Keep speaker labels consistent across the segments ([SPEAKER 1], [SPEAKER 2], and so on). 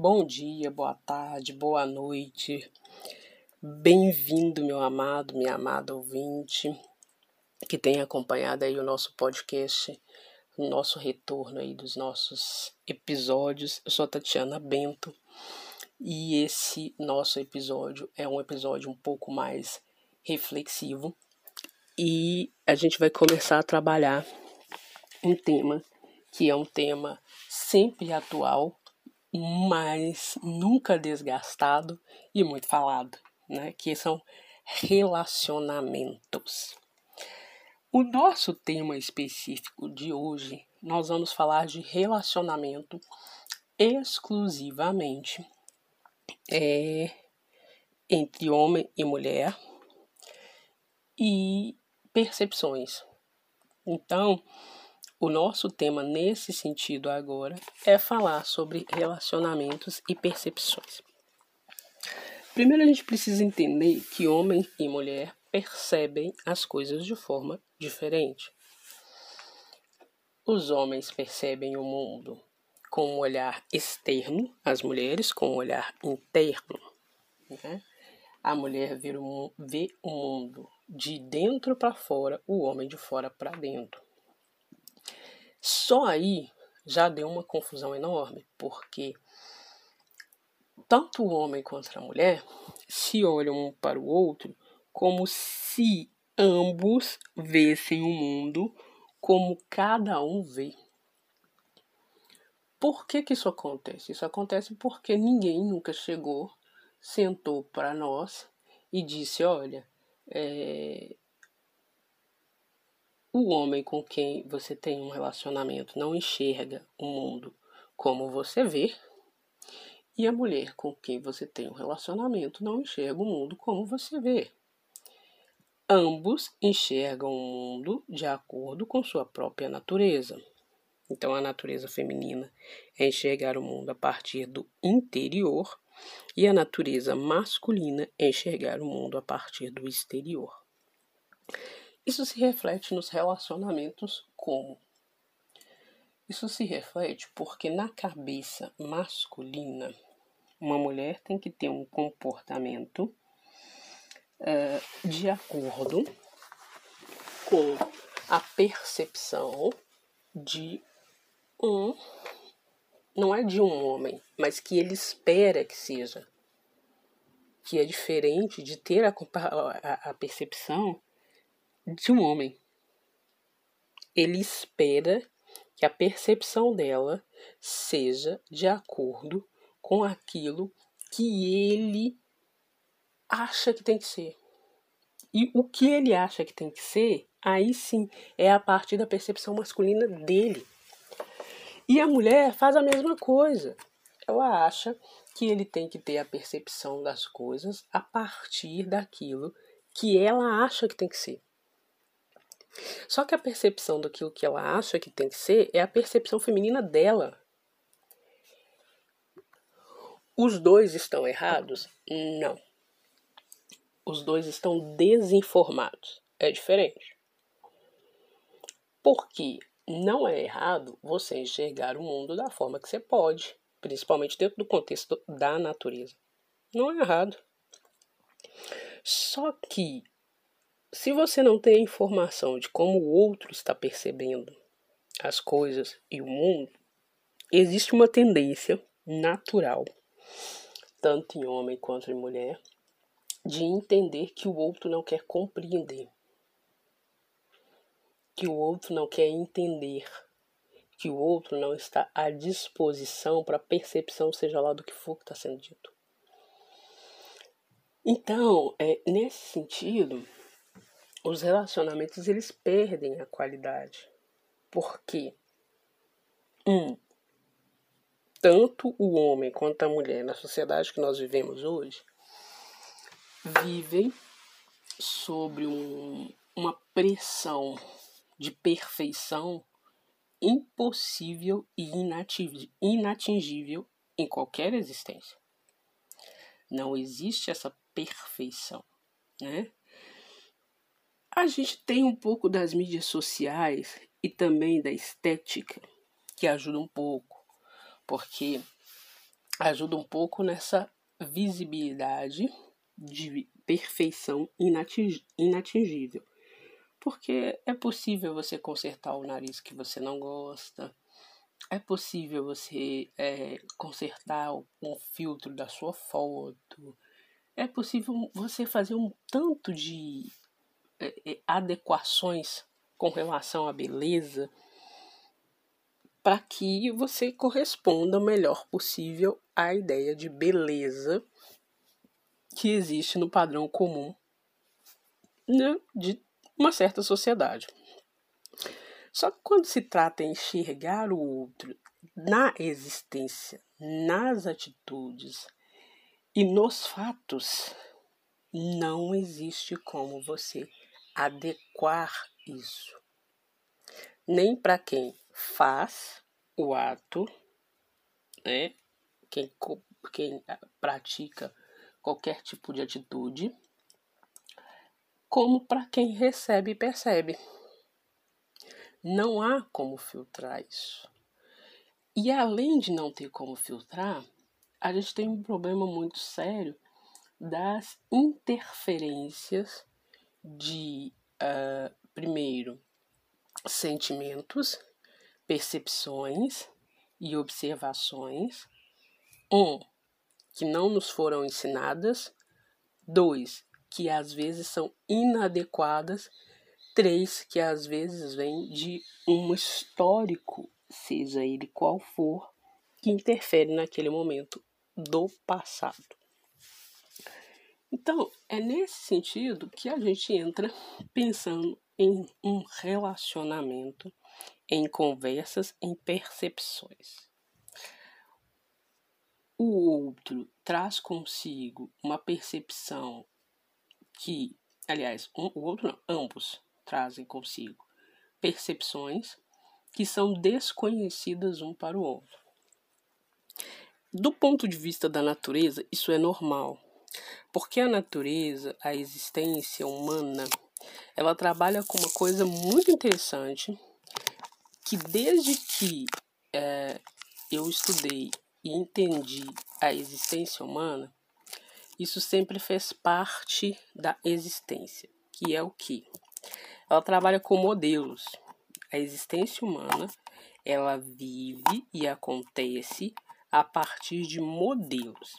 [SPEAKER 1] Bom dia, boa tarde, boa noite. Bem-vindo, meu amado, minha amada ouvinte, que tem acompanhado aí o nosso podcast, o nosso retorno aí dos nossos episódios. Eu sou a Tatiana Bento e esse nosso episódio é um episódio um pouco mais reflexivo e a gente vai começar a trabalhar um tema que é um tema sempre atual, mas nunca desgastado e muito falado, né? Que são relacionamentos. O nosso tema específico de hoje, nós vamos falar de relacionamento exclusivamente é, entre homem e mulher e percepções. Então, o nosso tema nesse sentido agora é falar sobre relacionamentos e percepções. Primeiro, a gente precisa entender que homem e mulher percebem as coisas de forma diferente. Os homens percebem o mundo com um olhar externo, as mulheres com um olhar interno. Né? A mulher vê o, vê o mundo de dentro para fora, o homem de fora para dentro. Só aí já deu uma confusão enorme, porque tanto o homem quanto a mulher se olham um para o outro como se ambos vissem o mundo como cada um vê. Por que, que isso acontece? Isso acontece porque ninguém nunca chegou, sentou para nós e disse: olha, é, o homem com quem você tem um relacionamento não enxerga o mundo como você vê, e a mulher com quem você tem um relacionamento não enxerga o mundo como você vê. Ambos enxergam o mundo de acordo com sua própria natureza. Então, a natureza feminina é enxergar o mundo a partir do interior e a natureza masculina é enxergar o mundo a partir do exterior. Isso se reflete nos relacionamentos como? Isso se reflete porque na cabeça masculina, uma mulher tem que ter um comportamento uh, de acordo com a percepção de um, não é de um homem, mas que ele espera que seja. Que é diferente de ter a, a, a percepção de um homem. Ele espera que a percepção dela seja de acordo com aquilo que ele acha que tem que ser. E o que ele acha que tem que ser, aí sim é a partir da percepção masculina dele. E a mulher faz a mesma coisa. Ela acha que ele tem que ter a percepção das coisas a partir daquilo que ela acha que tem que ser. Só que a percepção daquilo que ela acha que tem que ser é a percepção feminina dela. Os dois estão errados? Não. Os dois estão desinformados. É diferente. Porque não é errado você enxergar o mundo da forma que você pode, principalmente dentro do contexto da natureza. Não é errado. Só que se você não tem a informação de como o outro está percebendo as coisas e o mundo, existe uma tendência natural, tanto em homem quanto em mulher, de entender que o outro não quer compreender, que o outro não quer entender, que o outro não está à disposição para percepção, seja lá do que for que está sendo dito. Então, é, nesse sentido, os relacionamentos eles perdem a qualidade. Porque um, tanto o homem quanto a mulher na sociedade que nós vivemos hoje vivem sobre um, uma pressão de perfeição impossível e inatingível em qualquer existência. Não existe essa perfeição, né? A gente tem um pouco das mídias sociais e também da estética, que ajuda um pouco, porque ajuda um pouco nessa visibilidade de perfeição inatingível. Porque é possível você consertar o nariz que você não gosta, é possível você é, consertar um filtro da sua foto, é possível você fazer um tanto de adequações com relação à beleza para que você corresponda o melhor possível à ideia de beleza que existe no padrão comum né, de uma certa sociedade. Só que quando se trata de enxergar o outro na existência, nas atitudes e nos fatos, não existe como você adequar isso. Nem para quem faz o ato, né? Quem, quem pratica qualquer tipo de atitude, como para quem recebe e percebe. Não há como filtrar isso. E além de não ter como filtrar, a gente tem um problema muito sério das interferências de, uh, primeiro, sentimentos, percepções e observações. Um, que não nos foram ensinadas. Dois, que às vezes são inadequadas. Três, que às vezes vêm de um histórico, seja ele qual for, que interfere naquele momento do passado. Então, é nesse sentido que a gente entra pensando em um relacionamento, em conversas, em percepções. O outro traz consigo uma percepção que, aliás, um, o outro não, ambos trazem consigo percepções que são desconhecidas um para o outro. Do ponto de vista da natureza, isso é normal, porque a natureza, a existência humana, ela trabalha com uma coisa muito interessante que desde que é, eu estudei e entendi a existência humana, isso sempre fez parte da existência, que é o que? Ela trabalha com modelos. A existência humana, ela vive e acontece a partir de modelos.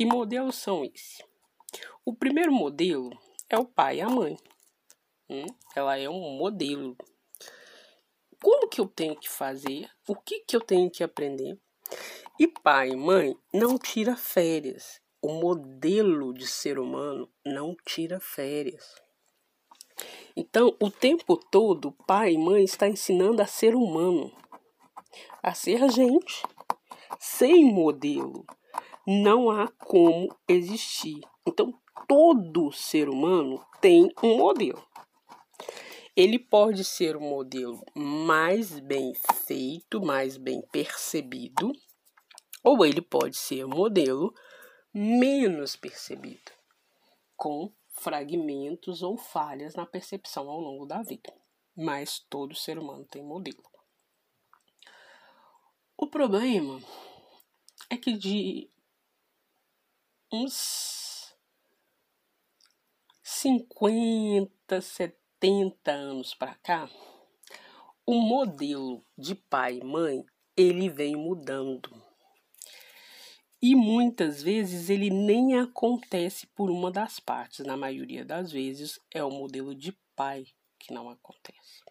[SPEAKER 1] Que modelos são esses? O primeiro modelo é o pai e a mãe. Hum? Ela é um modelo. Como que eu tenho que fazer? O que que eu tenho que aprender? E pai e mãe não tira férias o modelo de ser humano não tira férias. Então, o tempo todo, pai e mãe está ensinando a ser humano, a ser gente. Sem modelo, não há como existir. Então, todo ser humano tem um modelo. Ele pode ser um modelo mais bem feito, mais bem percebido, ou ele pode ser um modelo menos percebido, com fragmentos ou falhas na percepção ao longo da vida. Mas todo ser humano tem modelo. O problema é que de uns 50, 70 anos para cá, o modelo de pai e mãe ele vem mudando e muitas vezes ele nem acontece por uma das partes. Na maioria das vezes é o modelo de pai que não acontece.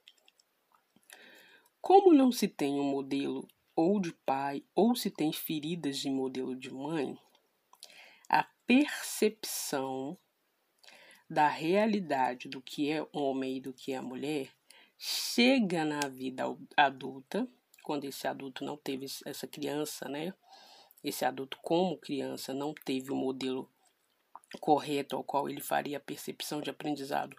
[SPEAKER 1] Como não se tem um modelo ou de pai ou se tem feridas de modelo de mãe, percepção da realidade do que é homem e do que é mulher chega na vida adulta, quando esse adulto não teve essa criança, né? esse adulto, como criança, não teve o modelo correto ao qual ele faria a percepção de aprendizado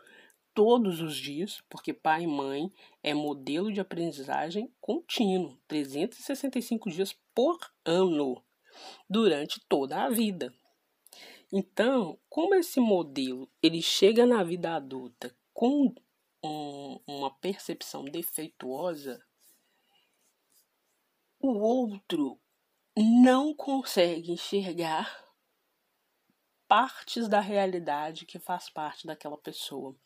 [SPEAKER 1] todos os dias, porque pai e mãe é modelo de aprendizagem contínuo, 365 dias por ano, durante toda a vida. Então, como esse modelo ele chega na vida adulta com um, uma percepção defeituosa, o outro não consegue enxergar partes da realidade que faz parte daquela pessoa.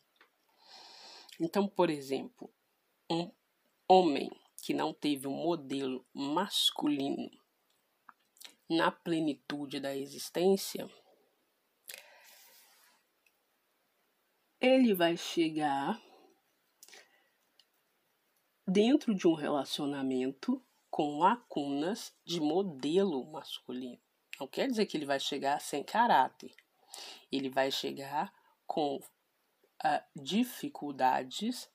[SPEAKER 1] Então, por exemplo, um homem que não teve um modelo masculino na plenitude da existência, ele vai chegar dentro de um relacionamento com lacunas de modelo masculino. Não quer dizer que ele vai chegar sem caráter. Ele vai chegar com uh, dificuldades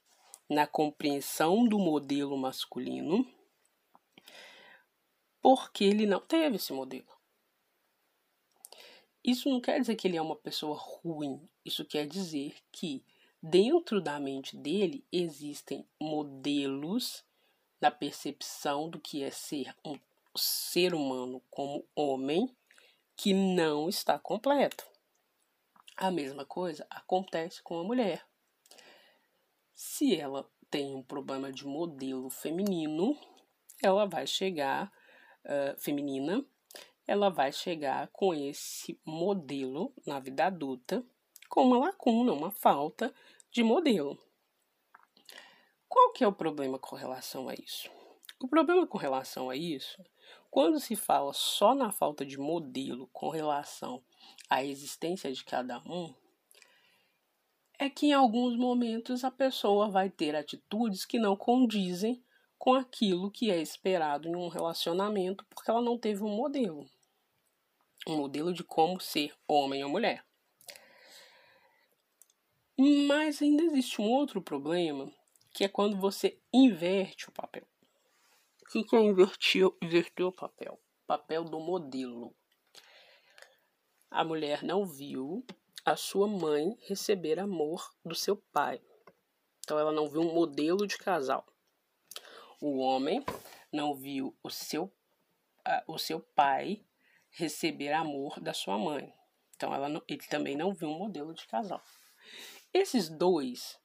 [SPEAKER 1] na compreensão do modelo masculino, porque ele não teve esse modelo. Isso não quer dizer que ele é uma pessoa ruim. Isso quer dizer que dentro da mente dele existem modelos na percepção do que é ser um ser humano como homem que não está completo. A mesma coisa acontece com a mulher. Se ela tem um problema de modelo feminino, ela vai chegar uh, feminina, ela vai chegar com esse modelo na vida adulta com uma lacuna, uma falta de modelo. Qual que é o problema com relação a isso? O problema com relação a isso, quando se fala só na falta de modelo com relação à existência de cada um, é que em alguns momentos a pessoa vai ter atitudes que não condizem com aquilo que é esperado em um relacionamento, porque ela não teve um modelo. Um modelo de como ser homem ou mulher. Mas ainda existe um outro problema, que é quando você inverte o papel. O que é invertir, inverter o papel? Papel do modelo. A mulher não viu a sua mãe receber amor do seu pai. Então ela não viu um modelo de casal. O homem não viu o seu, o seu pai receber amor da sua mãe. Então ela não, ele também não viu um modelo de casal. Esses dois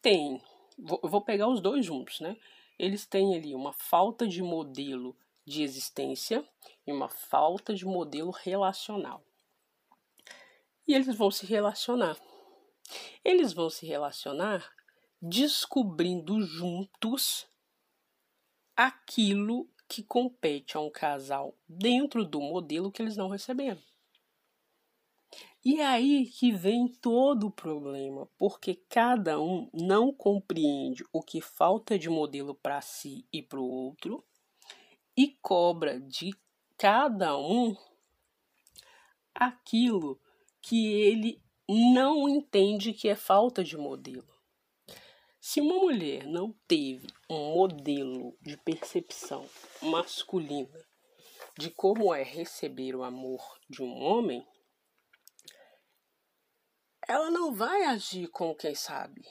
[SPEAKER 1] têm, vou, eu vou pegar os dois juntos, né? Eles têm ali uma falta de modelo de existência e uma falta de modelo relacional. E eles vão se relacionar. Eles vão se relacionar descobrindo juntos aquilo que compete a um casal dentro do modelo que eles não receberam. E é aí que vem todo o problema, porque cada um não compreende o que falta de modelo para si e para o outro e cobra de cada um aquilo que ele não entende que é falta de modelo. Se uma mulher não teve um modelo de percepção masculina de como é receber o amor de um homem, ela não vai agir como quem sabe.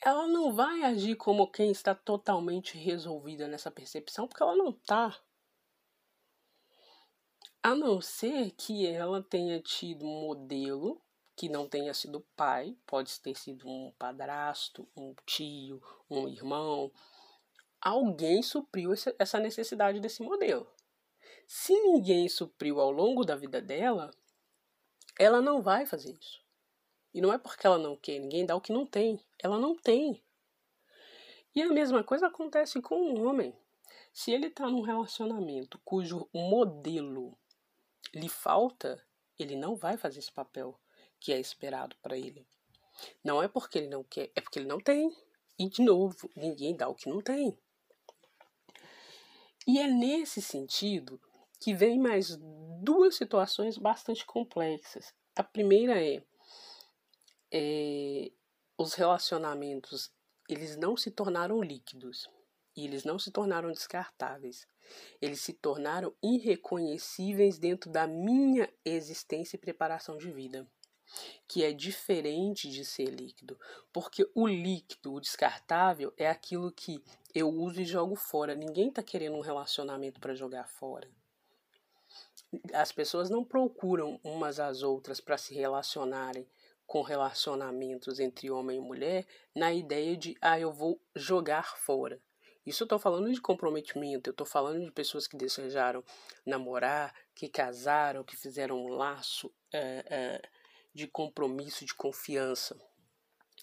[SPEAKER 1] Ela não vai agir como quem está totalmente resolvida nessa percepção, porque ela não está. A não ser que ela tenha tido um modelo que não tenha sido pai, pode ter sido um padrasto, um tio, um irmão. Alguém supriu essa necessidade desse modelo. Se ninguém supriu ao longo da vida dela, ela não vai fazer isso. E não é porque ela não quer, ninguém dá o que não tem. Ela não tem. E a mesma coisa acontece com um homem. Se ele está num relacionamento cujo modelo lhe falta, ele não vai fazer esse papel que é esperado para ele. Não é porque ele não quer, é porque ele não tem. E de novo, ninguém dá o que não tem. E é nesse sentido que vem mais duas situações bastante complexas. A primeira é, é os relacionamentos eles não se tornaram líquidos e eles não se tornaram descartáveis. Eles se tornaram irreconhecíveis dentro da minha existência e preparação de vida, que é diferente de ser líquido, porque o líquido, o descartável, é aquilo que eu uso e jogo fora. Ninguém está querendo um relacionamento para jogar fora as pessoas não procuram umas às outras para se relacionarem com relacionamentos entre homem e mulher na ideia de ah, eu vou jogar fora. Isso eu tô falando de comprometimento, eu tô falando de pessoas que desejaram namorar, que casaram, que fizeram um laço é, é, de compromisso, de confiança.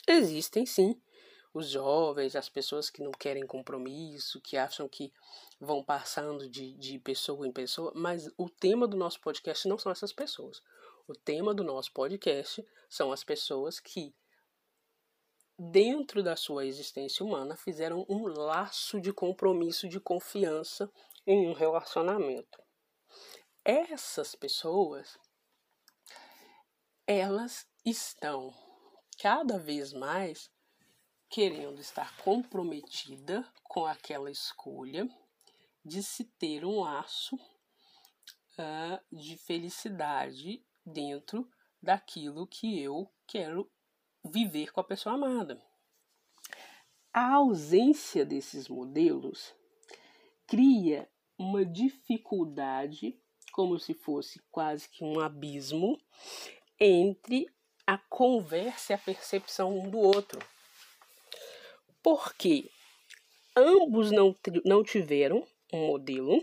[SPEAKER 1] Existem sim os jovens, as pessoas que não querem compromisso, que acham que vão passando de, de pessoa em pessoa, mas o tema do nosso podcast não são essas pessoas. O tema do nosso podcast são as pessoas que, dentro da sua existência humana, fizeram um laço de compromisso, de confiança em um relacionamento. Essas pessoas, elas estão cada vez mais querendo estar comprometida com aquela escolha de se ter um laço uh, de felicidade dentro daquilo que eu quero viver com a pessoa amada. A ausência desses modelos cria uma dificuldade, como se fosse quase que um abismo, entre a conversa e a percepção um do outro porque ambos não, não tiveram um modelo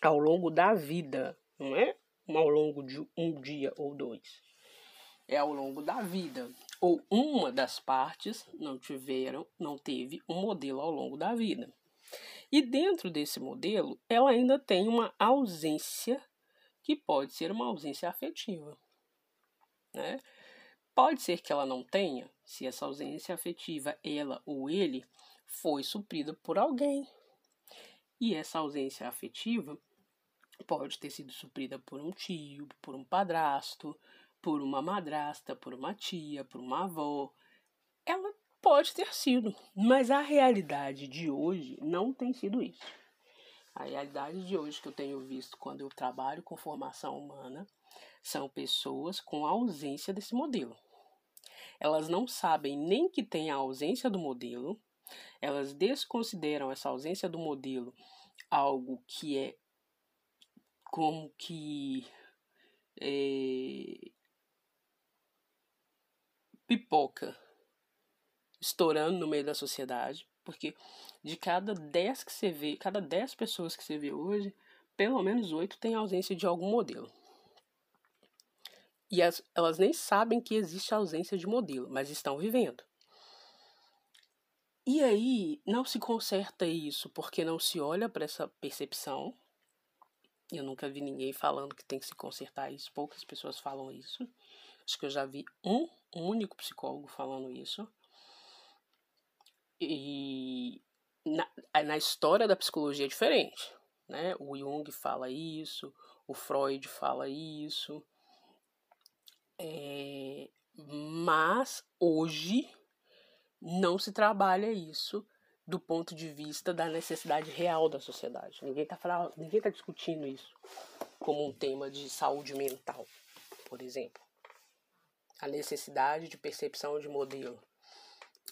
[SPEAKER 1] ao longo da vida, não é ao longo de um dia ou dois. É ao longo da vida. Ou uma das partes não tiveram, não teve um modelo ao longo da vida. E dentro desse modelo, ela ainda tem uma ausência que pode ser uma ausência afetiva. Né? Pode ser que ela não tenha, se essa ausência afetiva, ela ou ele, foi suprida por alguém. E essa ausência afetiva pode ter sido suprida por um tio, por um padrasto, por uma madrasta, por uma tia, por uma avó. Ela pode ter sido, mas a realidade de hoje não tem sido isso. A realidade de hoje que eu tenho visto quando eu trabalho com formação humana são pessoas com ausência desse modelo. Elas não sabem nem que tem a ausência do modelo, elas desconsideram essa ausência do modelo algo que é como que é, pipoca estourando no meio da sociedade, porque de cada 10 que você vê, cada 10 pessoas que você vê hoje, pelo menos 8 têm ausência de algum modelo. E as, elas nem sabem que existe ausência de modelo, mas estão vivendo. E aí não se conserta isso porque não se olha para essa percepção. Eu nunca vi ninguém falando que tem que se consertar isso, poucas pessoas falam isso. Acho que eu já vi um único psicólogo falando isso. E na, na história da psicologia é diferente. Né? O Jung fala isso, o Freud fala isso. É, mas hoje não se trabalha isso do ponto de vista da necessidade real da sociedade. Ninguém está ninguém tá discutindo isso como um tema de saúde mental, por exemplo. A necessidade de percepção de modelo.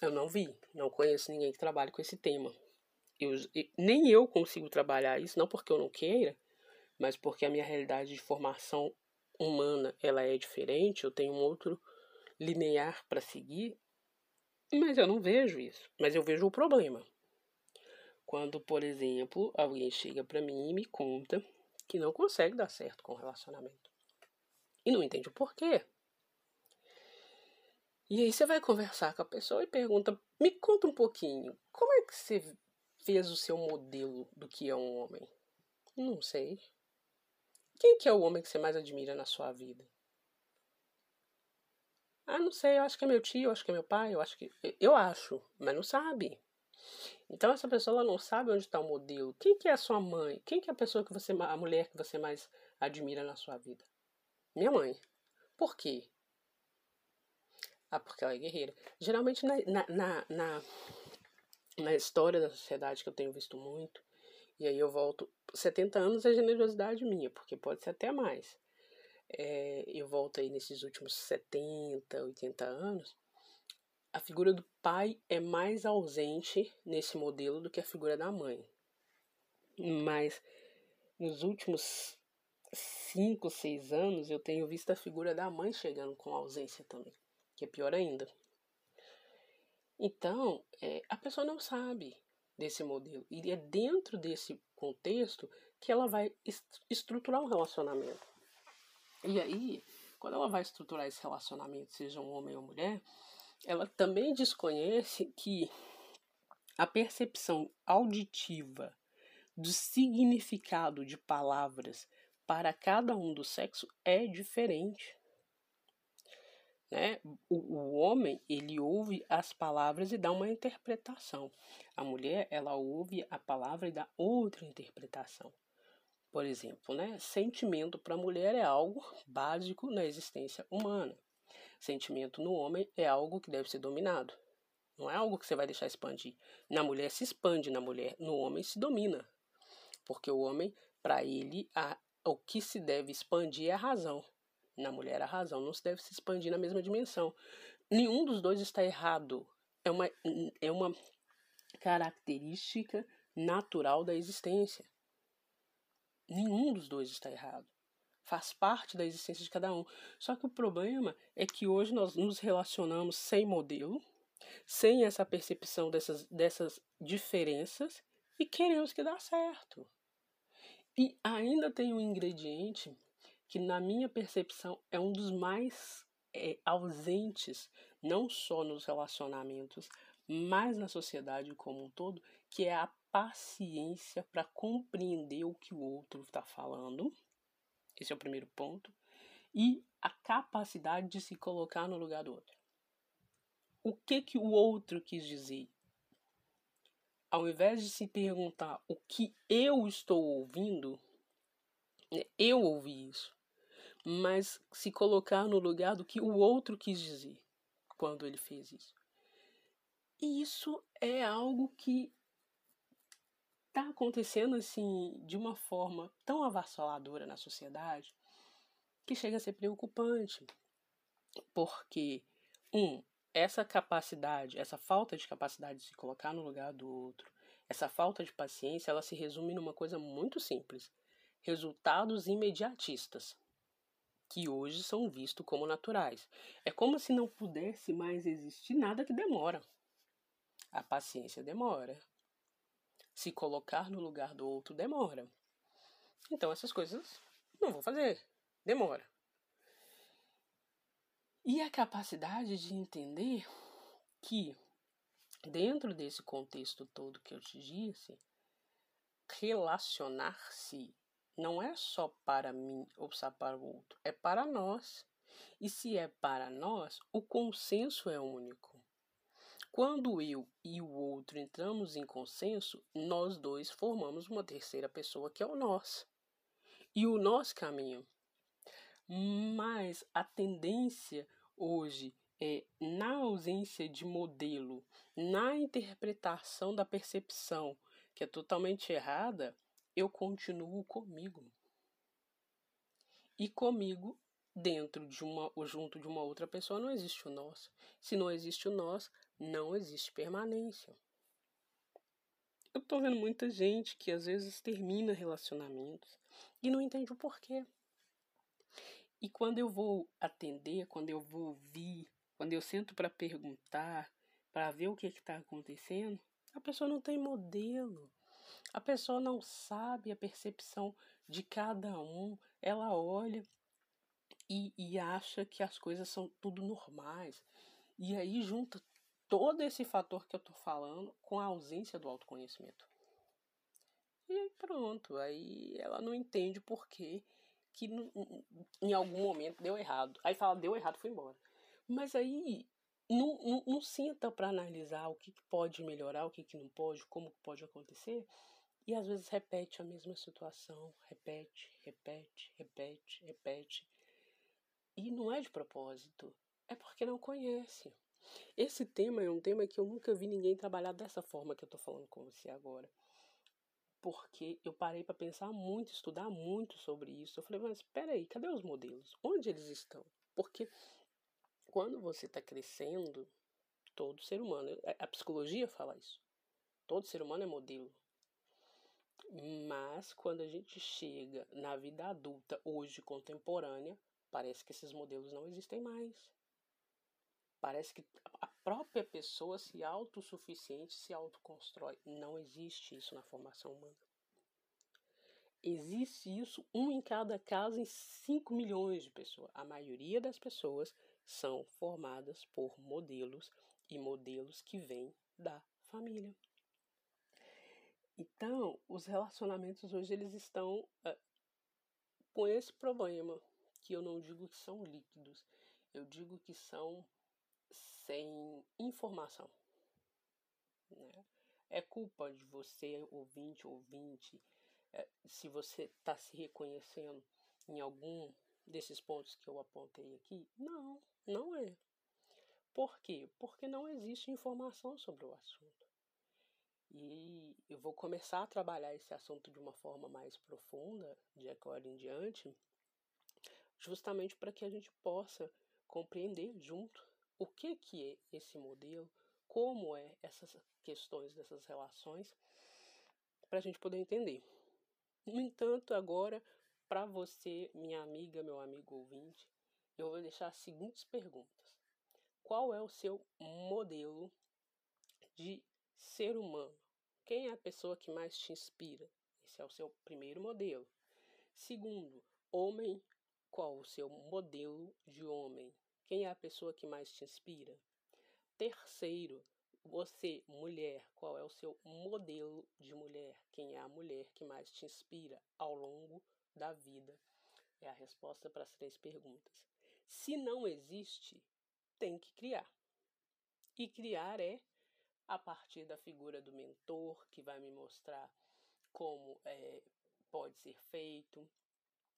[SPEAKER 1] Eu não vi, não conheço ninguém que trabalhe com esse tema. Eu, nem eu consigo trabalhar isso, não porque eu não queira, mas porque a minha realidade de formação humana ela é diferente, eu tenho um outro linear para seguir, mas eu não vejo isso. Mas eu vejo o problema. Quando, por exemplo, alguém chega para mim e me conta que não consegue dar certo com o relacionamento. E não entende o porquê. E aí você vai conversar com a pessoa e pergunta: "Me conta um pouquinho, como é que você fez o seu modelo do que é um homem?" Não sei. Quem que é o homem que você mais admira na sua vida? Ah, não sei, eu acho que é meu tio, eu acho que é meu pai, eu acho que. Eu acho, mas não sabe. Então essa pessoa não sabe onde está o modelo. Quem que é a sua mãe? Quem que é a pessoa que você. a mulher que você mais admira na sua vida? Minha mãe. Por quê? Ah, porque ela é guerreira. Geralmente na, na, na, na história da sociedade que eu tenho visto muito, e aí eu volto. 70 anos é generosidade minha, porque pode ser até mais. É, eu volto aí nesses últimos 70, 80 anos. A figura do pai é mais ausente nesse modelo do que a figura da mãe. Mas nos últimos 5, 6 anos eu tenho visto a figura da mãe chegando com ausência também, que é pior ainda. Então, é, a pessoa não sabe desse modelo. E é dentro desse contexto que ela vai estruturar um relacionamento. E aí, quando ela vai estruturar esse relacionamento, seja um homem ou mulher, ela também desconhece que a percepção auditiva do significado de palavras para cada um do sexo é diferente. Né? O, o homem ele ouve as palavras e dá uma interpretação. A mulher ela ouve a palavra e dá outra interpretação. Por exemplo, né? sentimento para a mulher é algo básico na existência humana. Sentimento no homem é algo que deve ser dominado. Não é algo que você vai deixar expandir. Na mulher se expande, na mulher, no homem se domina. Porque o homem, para ele, a, o que se deve expandir é a razão. Na mulher, a razão não se deve se expandir na mesma dimensão. Nenhum dos dois está errado. É uma, é uma característica natural da existência. Nenhum dos dois está errado. Faz parte da existência de cada um. Só que o problema é que hoje nós nos relacionamos sem modelo, sem essa percepção dessas, dessas diferenças e queremos que dá certo. E ainda tem um ingrediente que, na minha percepção, é um dos mais é, ausentes, não só nos relacionamentos, mas na sociedade como um todo, que é a paciência para compreender o que o outro está falando. Esse é o primeiro ponto. E a capacidade de se colocar no lugar do outro. O que que o outro quis dizer? Ao invés de se perguntar o que eu estou ouvindo, né, eu ouvi isso, mas se colocar no lugar do que o outro quis dizer quando ele fez isso. E isso é algo que está acontecendo assim de uma forma tão avassaladora na sociedade que chega a ser preocupante. Porque, um, essa capacidade, essa falta de capacidade de se colocar no lugar do outro, essa falta de paciência, ela se resume numa coisa muito simples: resultados imediatistas, que hoje são vistos como naturais. É como se não pudesse mais existir nada que demora. A paciência demora, se colocar no lugar do outro demora. Então essas coisas não vou fazer, demora. E a capacidade de entender que dentro desse contexto todo que eu te disse, relacionar-se não é só para mim ou só para o outro, é para nós. E se é para nós, o consenso é único. Quando eu e o outro entramos em consenso, nós dois formamos uma terceira pessoa que é o nós. E o nosso caminho. Mas a tendência hoje é, na ausência de modelo, na interpretação da percepção, que é totalmente errada, eu continuo comigo. E comigo, dentro de uma ou junto de uma outra pessoa, não existe o nós. Se não existe o nós, não existe permanência. Eu tô vendo muita gente que às vezes termina relacionamentos e não entende o porquê. E quando eu vou atender, quando eu vou ouvir, quando eu sento para perguntar, para ver o que está acontecendo, a pessoa não tem modelo. A pessoa não sabe a percepção de cada um. Ela olha e, e acha que as coisas são tudo normais. E aí junta todo esse fator que eu tô falando com a ausência do autoconhecimento. E pronto, aí ela não entende por que que em algum momento deu errado. Aí fala, deu errado, foi embora. Mas aí não, não, não senta para analisar o que, que, pode melhorar, o que, que não pode, como pode acontecer. E às vezes repete a mesma situação, repete, repete, repete, repete. E não é de propósito, é porque não conhece. Esse tema é um tema que eu nunca vi ninguém trabalhar dessa forma que eu tô falando com você agora. Porque eu parei para pensar muito, estudar muito sobre isso. Eu falei, mas espera aí, cadê os modelos? Onde eles estão? Porque quando você está crescendo, todo ser humano, a psicologia fala isso. Todo ser humano é modelo. Mas quando a gente chega na vida adulta, hoje contemporânea, parece que esses modelos não existem mais. Parece que a própria pessoa se autossuficiente, se autoconstrói. Não existe isso na formação humana. Existe isso um em cada casa em 5 milhões de pessoas. A maioria das pessoas são formadas por modelos e modelos que vêm da família. Então, os relacionamentos hoje eles estão uh, com esse problema, que eu não digo que são líquidos, eu digo que são sem informação. Né? É culpa de você, ouvinte, ouvinte, é, se você está se reconhecendo em algum desses pontos que eu apontei aqui? Não, não é. Por quê? Porque não existe informação sobre o assunto. E eu vou começar a trabalhar esse assunto de uma forma mais profunda de agora em diante, justamente para que a gente possa compreender junto o que, que é esse modelo, como é essas questões dessas relações, para a gente poder entender. No entanto, agora, para você, minha amiga, meu amigo ouvinte, eu vou deixar as seguintes perguntas. Qual é o seu modelo de ser humano? Quem é a pessoa que mais te inspira? Esse é o seu primeiro modelo. Segundo, homem, qual o seu modelo de homem? Quem é a pessoa que mais te inspira? Terceiro, você, mulher, qual é o seu modelo de mulher? Quem é a mulher que mais te inspira ao longo da vida? É a resposta para as três perguntas. Se não existe, tem que criar. E criar é a partir da figura do mentor, que vai me mostrar como é, pode ser feito,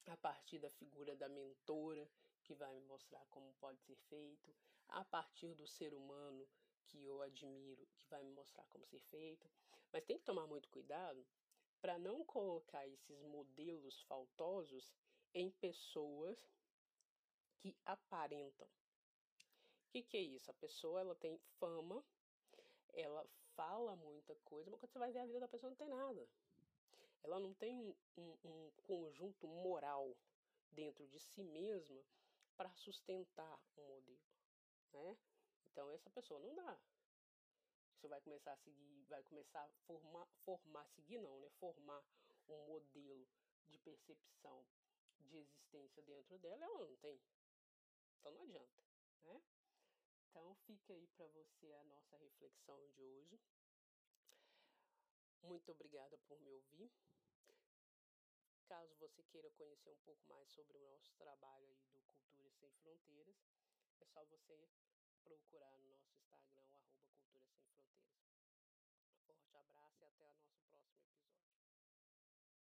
[SPEAKER 1] a partir da figura da mentora, que vai me mostrar como pode ser feito, a partir do ser humano que eu admiro, que vai me mostrar como ser feito. Mas tem que tomar muito cuidado para não colocar esses modelos faltosos em pessoas que aparentam. O que, que é isso? A pessoa ela tem fama, ela fala muita coisa, mas quando você vai ver a vida da pessoa não tem nada. Ela não tem um, um, um conjunto moral dentro de si mesma para sustentar um modelo, né? Então essa pessoa não dá. Você vai começar a seguir, vai começar a formar, formar, seguir não, né? Formar um modelo de percepção de existência dentro dela, ela não tem. Então não adianta, né? Então fica aí para você a nossa reflexão de hoje. Muito obrigada por me ouvir. Caso você queira conhecer um pouco mais sobre o nosso trabalho aí do Cultura Sem Fronteiras, é só você procurar no nosso Instagram,